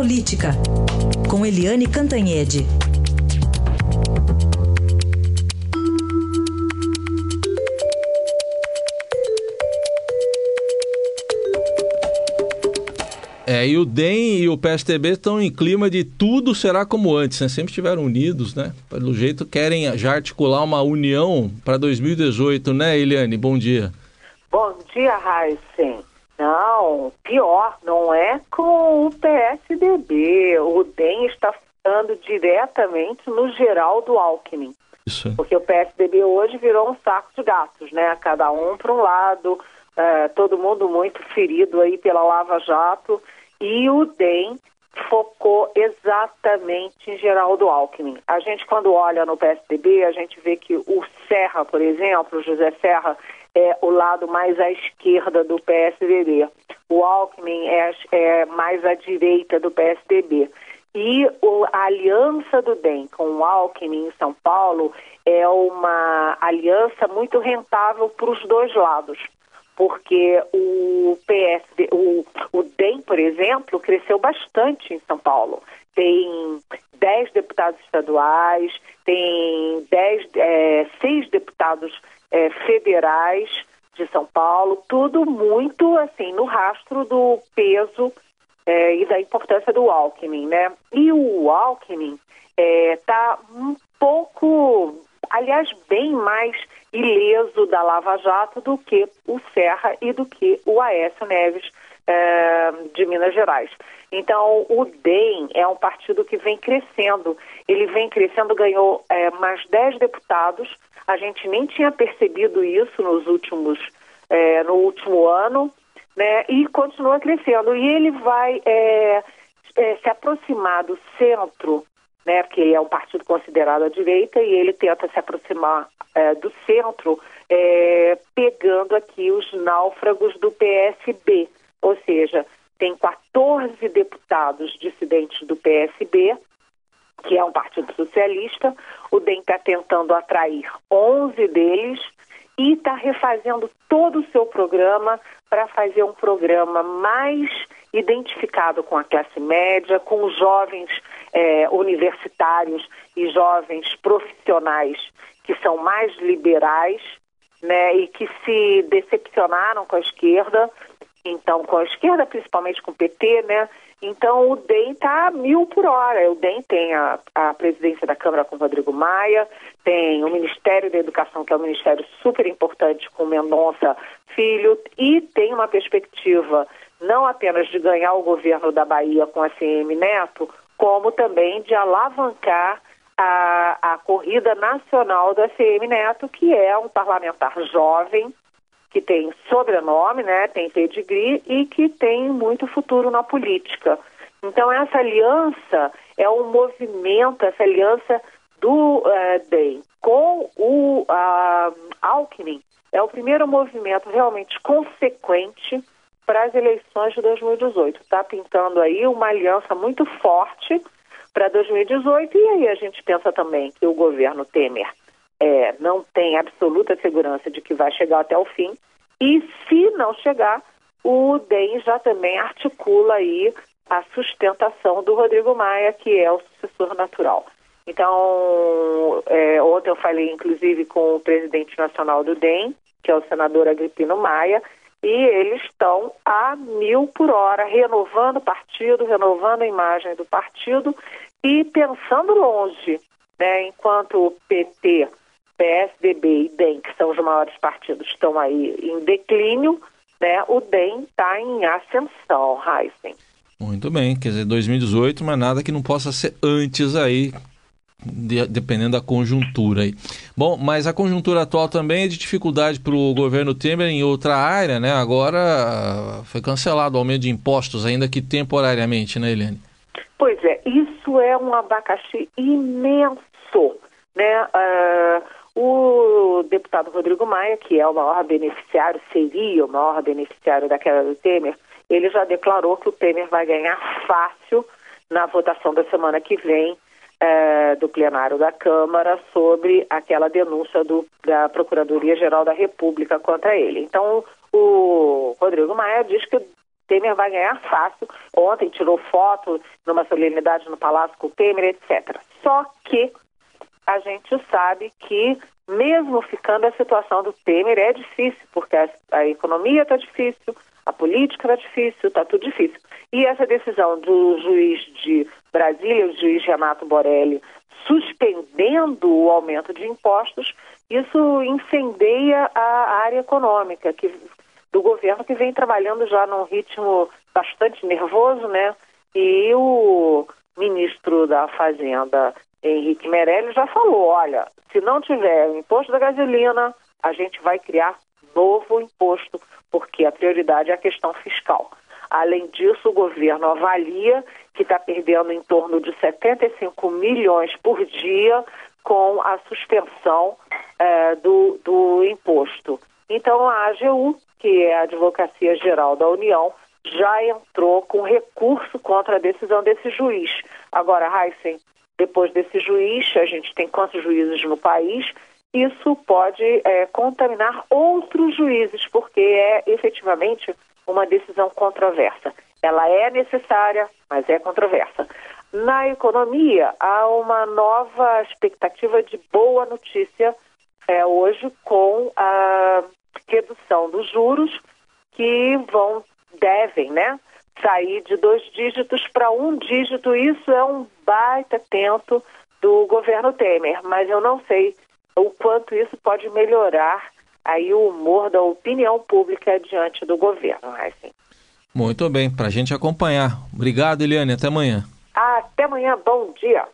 Política, com Eliane Cantanhede. É, e o DEM e o PSTB estão em clima de tudo será como antes, né? Sempre estiveram unidos, né? Pelo jeito querem já articular uma união para 2018, né, Eliane? Bom dia. Bom dia, Raíssen. Não, pior, não é com o PSDB. O DEM está falando diretamente no geral do Alckmin. Isso. Porque o PSDB hoje virou um saco de gatos, né? Cada um para um lado, é, todo mundo muito ferido aí pela Lava Jato e o DEM focou exatamente em Geraldo Alckmin. A gente, quando olha no PSDB, a gente vê que o Serra, por exemplo, o José Serra, é o lado mais à esquerda do PSDB. O Alckmin é, é mais à direita do PSDB. E o, a aliança do DEM com o Alckmin em São Paulo é uma aliança muito rentável para os dois lados porque o PSD, o, o DEM, por exemplo, cresceu bastante em São Paulo. Tem 10 deputados estaduais, tem 10, é, 6 deputados é, federais de São Paulo, tudo muito assim no rastro do peso é, e da importância do Alckmin, né? E o Alckmin está é, um pouco, aliás, bem mais ileso da Lava Jato do que o Serra e do que o Aécio Neves é, de Minas Gerais. Então, o DEM é um partido que vem crescendo. Ele vem crescendo, ganhou é, mais 10 deputados. A gente nem tinha percebido isso nos últimos, é, no último ano, né? E continua crescendo. E ele vai se aproximar do centro né, porque é um partido considerado à direita e ele tenta se aproximar é, do centro, é, pegando aqui os náufragos do PSB, ou seja, tem 14 deputados dissidentes do PSB, que é um partido socialista, o DEM está tentando atrair 11 deles e está refazendo todo o seu programa para fazer um programa mais identificado com a classe média, com os jovens é, universitários e jovens profissionais que são mais liberais, né, e que se decepcionaram com a esquerda, então com a esquerda, principalmente com o PT, né? Então o DEM está mil por hora. O DEM tem a, a presidência da Câmara com Rodrigo Maia, tem o Ministério da Educação, que é um ministério super importante com Mendonça Filho, e tem uma perspectiva não apenas de ganhar o governo da Bahia com a CM Neto, como também de alavancar a, a corrida nacional da CM Neto, que é um parlamentar jovem, que tem sobrenome, né, tem pedigree e que tem muito futuro na política. Então essa aliança é um movimento, essa aliança do uh, DEM com o uh, Alckmin é o primeiro movimento realmente consequente para as eleições de 2018. Está pintando aí uma aliança muito forte para 2018 e aí a gente pensa também que o governo Temer é, não tem absoluta segurança de que vai chegar até o fim e se não chegar, o DEM já também articula aí a sustentação do Rodrigo Maia, que é o sucessor natural. Então, é, ontem eu falei inclusive com o presidente nacional do DEM, que é o senador Agripino Maia, e eles estão a mil por hora, renovando o partido, renovando a imagem do partido e pensando longe, né? Enquanto o PT, PSDB e DEM, que são os maiores partidos, estão aí em declínio, né? O DEM está em ascensão, Heisen. Muito bem, quer dizer, 2018, mas nada que não possa ser antes aí, de, dependendo da conjuntura aí. Bom, mas a conjuntura atual também é de dificuldade para o governo Temer em outra área, né? Agora foi cancelado o aumento de impostos, ainda que temporariamente, né, Helene? Pois é, isso é um abacaxi imenso, né? Uh, o deputado Rodrigo Maia, que é o maior beneficiário, seria o maior beneficiário da queda do Temer, ele já declarou que o Temer vai ganhar fácil na votação da semana que vem é, do plenário da Câmara sobre aquela denúncia do, da Procuradoria-Geral da República contra ele. Então, o Rodrigo Maia diz que Temer vai ganhar fácil. Ontem tirou foto numa solenidade no Palácio com o Temer, etc. Só que a gente sabe que, mesmo ficando a situação do Temer, é difícil, porque a, a economia está difícil, a política está difícil, está tudo difícil. E essa decisão do juiz de Brasília, o juiz Renato Borelli, suspendendo o aumento de impostos, isso incendeia a área econômica que, do governo que vem trabalhando já num ritmo bastante nervoso, né? E o ministro da Fazenda, Henrique Meirelles, já falou, olha, se não tiver o imposto da gasolina, a gente vai criar novo imposto, porque a prioridade é a questão fiscal. Além disso, o governo avalia que está perdendo em torno de 75 milhões por dia com a suspensão é, do, do imposto. Então, a AGU, que é a Advocacia Geral da União, já entrou com recurso contra a decisão desse juiz. Agora, Heisen, depois desse juiz, a gente tem quantos juízes no país, isso pode é, contaminar outros juízes, porque é efetivamente uma decisão controversa. Ela é necessária, mas é controversa. Na economia, há uma nova expectativa de boa notícia é, hoje com a redução dos juros que vão, devem, né, sair de dois dígitos para um dígito. Isso é um baita tento do governo Temer, mas eu não sei o quanto isso pode melhorar aí o humor da opinião pública diante do governo, assim. Muito bem, para a gente acompanhar. Obrigado, Eliane. Até amanhã. Até amanhã. Bom dia.